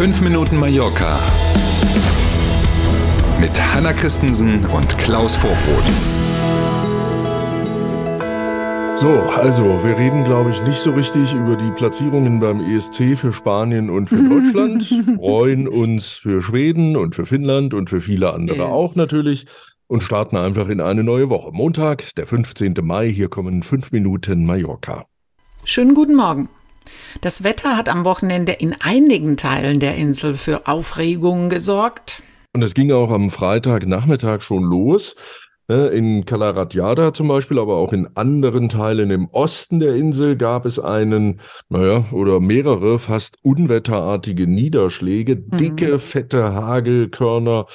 5 Minuten Mallorca mit Hanna Christensen und Klaus Vorbrot. So, also wir reden, glaube ich, nicht so richtig über die Platzierungen beim ESC für Spanien und für Deutschland, freuen uns für Schweden und für Finnland und für viele andere Yes. auch natürlich und starten einfach in eine neue Woche. Montag, der 15. Mai, hier kommen 5 Minuten Mallorca. Schönen guten Morgen. Das Wetter hat am Wochenende in einigen Teilen der Insel für Aufregung gesorgt. Und es ging auch am Freitagnachmittag schon los. ne, In Calaratiada zum Beispiel, aber auch in anderen Teilen im Osten der Insel gab es einen, naja, oder mehrere fast unwetterartige Niederschläge, dicke, fette Hagelkörner,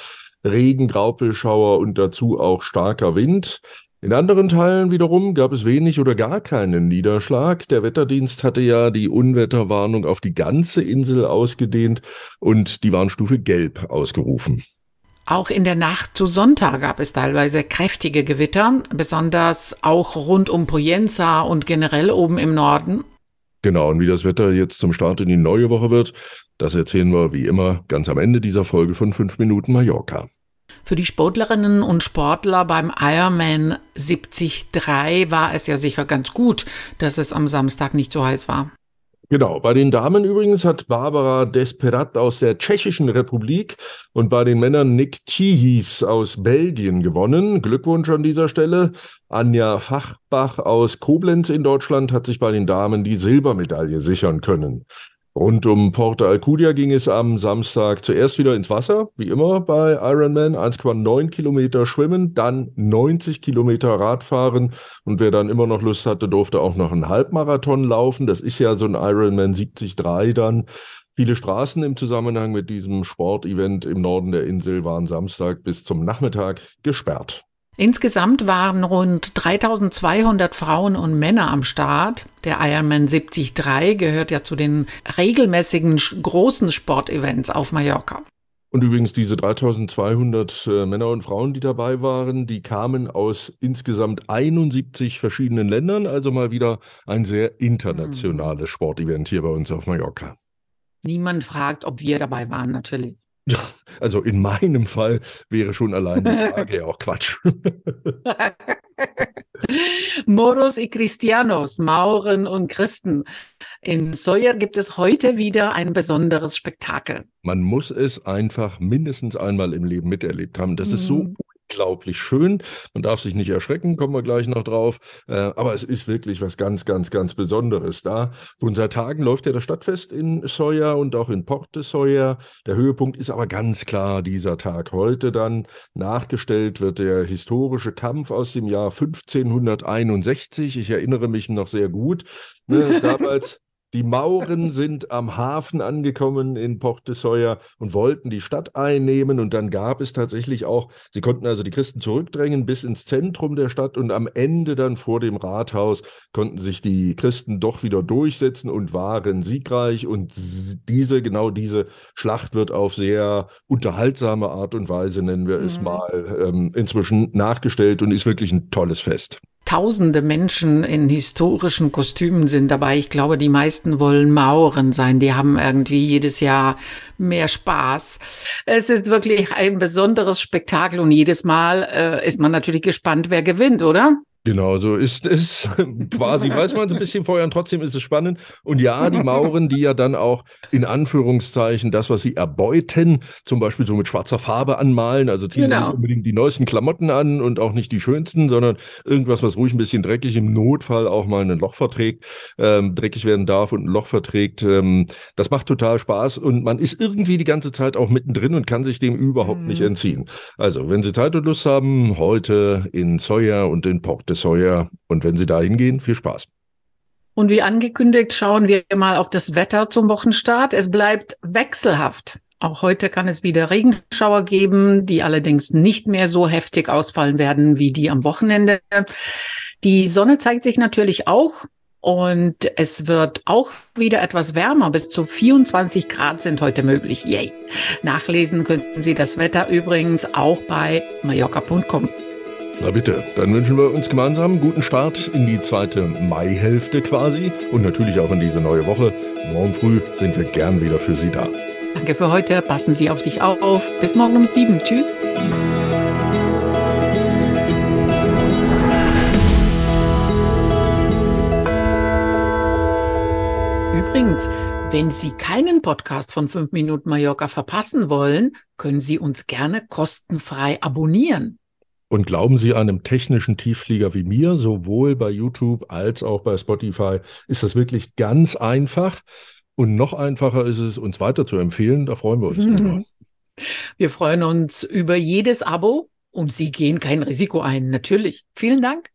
Regen, Graupelschauer und dazu auch starker Wind. In anderen Teilen wiederum gab es wenig oder gar keinen Niederschlag. Der Wetterdienst hatte ja die Unwetterwarnung auf die ganze Insel ausgedehnt und die Warnstufe Gelb ausgerufen. Auch in der Nacht zu Sonntag gab es teilweise kräftige Gewitter, besonders auch rund um Poyenza und generell oben im Norden. Genau, und wie das Wetter jetzt zum Start in die neue Woche wird, das erzählen wir wie immer ganz am Ende dieser Folge von 5 Minuten Mallorca. Für die Sportlerinnen und Sportler beim Ironman 73 war es ja sicher ganz gut, dass es am Samstag nicht so heiß war. Genau, bei den Damen übrigens hat Barbara Desperat aus der Tschechischen Republik und bei den Männern Nick Tihis aus Belgien gewonnen. Glückwunsch an dieser Stelle. Anja Fachbach aus Koblenz in Deutschland hat sich bei den Damen die Silbermedaille sichern können. Rund um Porta Alcudia ging es am Samstag zuerst wieder ins Wasser, wie immer bei Ironman, 1,9 Kilometer schwimmen, dann 90 Kilometer Radfahren und wer dann immer noch Lust hatte, durfte auch noch einen Halbmarathon laufen. Das ist ja so ein Ironman 73 dann. Viele Straßen im Zusammenhang mit diesem Sportevent im Norden der Insel waren Samstag bis zum Nachmittag gesperrt. Insgesamt waren rund 3200 Frauen und Männer am Start. Der Ironman 73 gehört ja zu den regelmäßigen großen Sportevents auf Mallorca. Und übrigens diese 3200 äh, Männer und Frauen, die dabei waren, die kamen aus insgesamt 71 verschiedenen Ländern, also mal wieder ein sehr internationales Sportevent hier bei uns auf Mallorca. Niemand fragt, ob wir dabei waren, natürlich. Also in meinem Fall wäre schon allein die Frage ja auch Quatsch. Moros y Cristianos, Mauren und Christen. In Sawyer gibt es heute wieder ein besonderes Spektakel. Man muss es einfach mindestens einmal im Leben miterlebt haben. Das ist so Mhm. Unglaublich schön. Man darf sich nicht erschrecken, kommen wir gleich noch drauf. Äh, aber es ist wirklich was ganz, ganz, ganz Besonderes da. Schon seit Tagen läuft ja das Stadtfest in Sawyer und auch in Port de Sawyer. Der Höhepunkt ist aber ganz klar dieser Tag. Heute dann nachgestellt wird der historische Kampf aus dem Jahr 1561. Ich erinnere mich noch sehr gut. Ne, damals die Mauren sind am Hafen angekommen in Port de Sawyer und wollten die Stadt einnehmen. Und dann gab es tatsächlich auch, sie konnten also die Christen zurückdrängen bis ins Zentrum der Stadt und am Ende dann vor dem Rathaus konnten sich die Christen doch wieder durchsetzen und waren siegreich. Und diese, genau diese Schlacht wird auf sehr unterhaltsame Art und Weise, nennen wir es Mhm. mal, ähm, inzwischen nachgestellt und ist wirklich ein tolles Fest. Tausende Menschen in historischen Kostümen sind dabei. Ich glaube, die meisten wollen Mauren sein. Die haben irgendwie jedes Jahr mehr Spaß. Es ist wirklich ein besonderes Spektakel und jedes Mal äh, ist man natürlich gespannt, wer gewinnt, oder? Genau, so ist es. Quasi weiß man es ein bisschen vorher und trotzdem ist es spannend. Und ja, die Mauren, die ja dann auch in Anführungszeichen das, was sie erbeuten, zum Beispiel so mit schwarzer Farbe anmalen, also ziehen Genau. nicht unbedingt die neuesten Klamotten an und auch nicht die schönsten, sondern irgendwas, was ruhig ein bisschen dreckig im Notfall auch mal ein Loch verträgt, ähm, dreckig werden darf und ein Loch verträgt. Ähm, das macht total Spaß und man ist irgendwie die ganze Zeit auch mittendrin und kann sich dem überhaupt nicht Mhm. entziehen. Also, wenn Sie Zeit und Lust haben, heute in Sawyer und in Port Sawyer und wenn Sie da hingehen, viel Spaß. Und wie angekündigt, schauen wir mal auf das Wetter zum Wochenstart. Es bleibt wechselhaft. Auch heute kann es wieder Regenschauer geben, die allerdings nicht mehr so heftig ausfallen werden wie die am Wochenende. Die Sonne zeigt sich natürlich auch und es wird auch wieder etwas wärmer. Bis zu 24 Grad sind heute möglich. Yay. Nachlesen könnten Sie das Wetter übrigens auch bei mallorca.com. Na bitte, dann wünschen wir uns gemeinsam einen guten Start in die zweite Maihälfte quasi und natürlich auch in diese neue Woche. Morgen früh sind wir gern wieder für Sie da. Danke für heute. Passen Sie auf sich auf. Bis morgen um sieben. Tschüss. Übrigens, wenn Sie keinen Podcast von 5 Minuten Mallorca verpassen wollen, können Sie uns gerne kostenfrei abonnieren. Und glauben Sie einem technischen Tiefflieger wie mir, sowohl bei YouTube als auch bei Spotify, ist das wirklich ganz einfach. Und noch einfacher ist es, uns weiter zu empfehlen. Da freuen wir uns drüber. Wir freuen uns über jedes Abo und Sie gehen kein Risiko ein, natürlich. Vielen Dank.